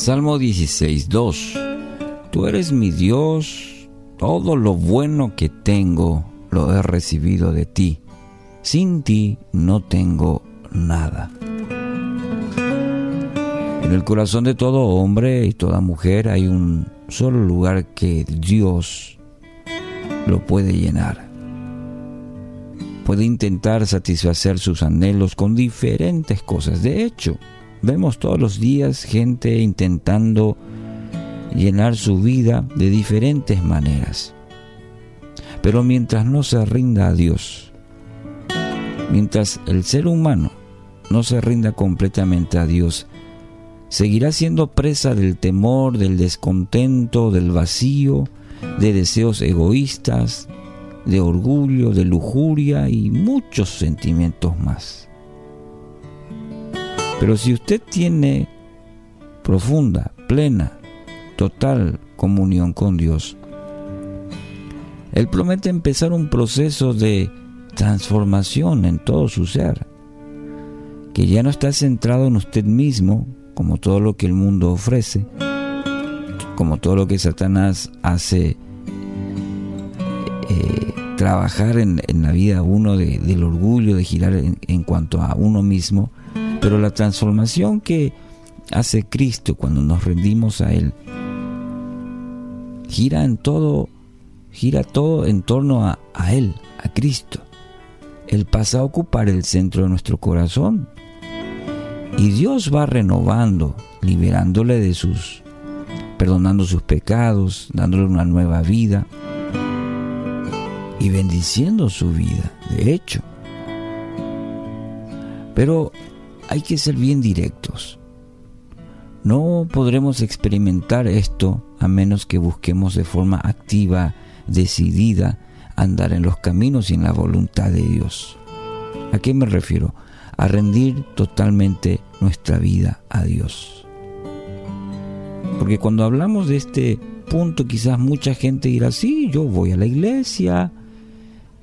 Salmo 16, 2. Tú eres mi Dios, todo lo bueno que tengo lo he recibido de ti. Sin ti no tengo nada. En el corazón de todo hombre y toda mujer hay un solo lugar que Dios lo puede llenar. Puede intentar satisfacer sus anhelos con diferentes cosas. De hecho, vemos todos los días gente intentando llenar su vida de diferentes maneras. Pero mientras no se rinda a Dios, mientras el ser humano no se rinda completamente a Dios, seguirá siendo presa del temor, del descontento, del vacío, de deseos egoístas, de orgullo, de lujuria y muchos sentimientos más. Pero si usted tiene profunda, plena, total comunión con Dios, Él promete empezar un proceso de transformación en todo su ser, que ya no está centrado en usted mismo, como todo lo que el mundo ofrece, como todo lo que Satanás hace eh, trabajar en, la vida uno del orgullo, de girar en, cuanto a uno mismo, pero la transformación que hace Cristo cuando nos rendimos a Él, gira en todo, gira todo en torno a, a Él, a Cristo. Él pasa a ocupar el centro de nuestro corazón. Y Dios va renovando, liberándole de sus, perdonando sus pecados, dándole una nueva vida y bendiciendo su vida, de hecho. Pero hay que ser bien directos. No podremos experimentar esto a menos que busquemos de forma activa, decidida, andar en los caminos y en la voluntad de Dios. ¿A qué me refiero? A rendir totalmente nuestra vida a Dios. Porque cuando hablamos de este punto, quizás mucha gente dirá, sí, yo voy a la iglesia,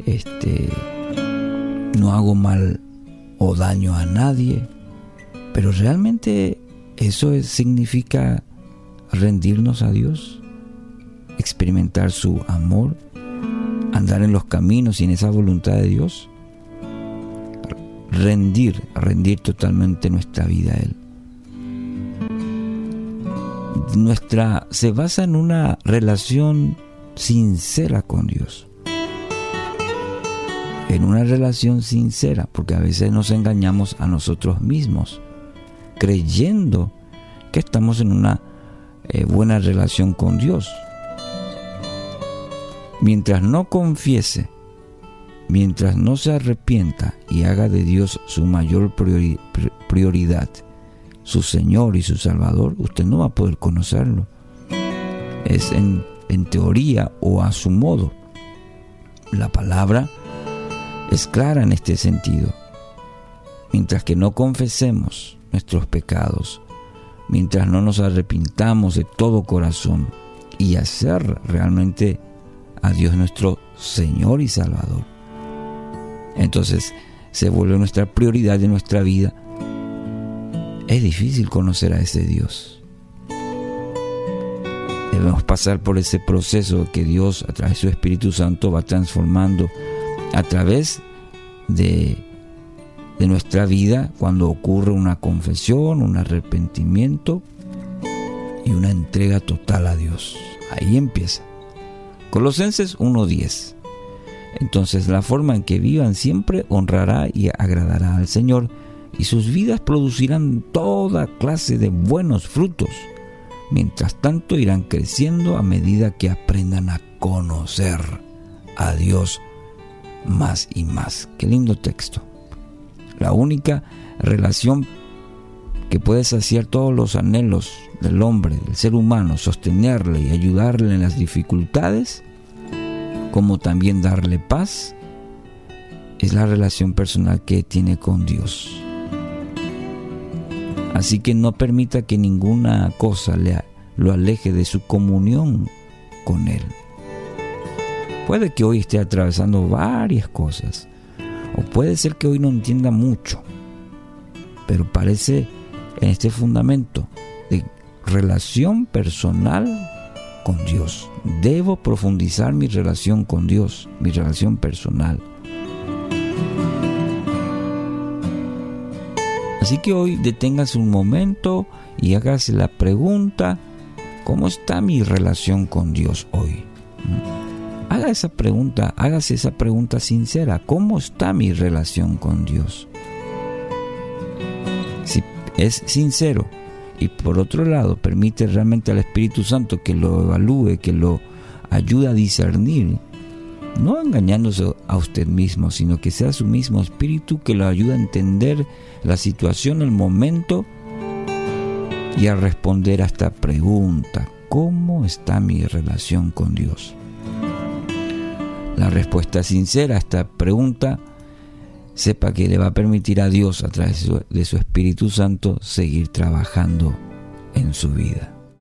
este, no hago mal o daño a nadie, pero realmente eso significa rendirnos a Dios, experimentar su amor, andar en los caminos y en esa voluntad de Dios, rendir, rendir totalmente nuestra vida a Él. Nuestra se basa en una relación sincera con Dios en una relación sincera, porque a veces nos engañamos a nosotros mismos, creyendo que estamos en una eh, buena relación con Dios. Mientras no confiese, mientras no se arrepienta y haga de Dios su mayor prioridad, su Señor y su Salvador, usted no va a poder conocerlo. Es en, en teoría o a su modo. La palabra es clara en este sentido. Mientras que no confesemos nuestros pecados, mientras no nos arrepintamos de todo corazón y hacer realmente a Dios nuestro Señor y Salvador, entonces se vuelve nuestra prioridad de nuestra vida. Es difícil conocer a ese Dios. Debemos pasar por ese proceso que Dios a través de su Espíritu Santo va transformando a través de, de nuestra vida cuando ocurre una confesión, un arrepentimiento y una entrega total a Dios. Ahí empieza. Colosenses 1.10. Entonces la forma en que vivan siempre honrará y agradará al Señor y sus vidas producirán toda clase de buenos frutos. Mientras tanto irán creciendo a medida que aprendan a conocer a Dios más y más. Qué lindo texto. La única relación que puede saciar todos los anhelos del hombre, del ser humano, sostenerle y ayudarle en las dificultades, como también darle paz, es la relación personal que tiene con Dios. Así que no permita que ninguna cosa le, lo aleje de su comunión con Él. Puede que hoy esté atravesando varias cosas, o puede ser que hoy no entienda mucho, pero parece en este fundamento de relación personal con Dios. Debo profundizar mi relación con Dios, mi relación personal. Así que hoy deténgase un momento y hágase la pregunta, ¿cómo está mi relación con Dios hoy? Esa pregunta, hágase esa pregunta sincera, ¿cómo está mi relación con Dios? Si es sincero, y por otro lado permite realmente al Espíritu Santo que lo evalúe, que lo ayude a discernir, no engañándose a usted mismo, sino que sea su mismo Espíritu que lo ayude a entender la situación, el momento y a responder a esta pregunta, ¿cómo está mi relación con Dios? Respuesta sincera a esta pregunta sepa que le va a permitir a Dios a través de su Espíritu Santo seguir trabajando en su vida.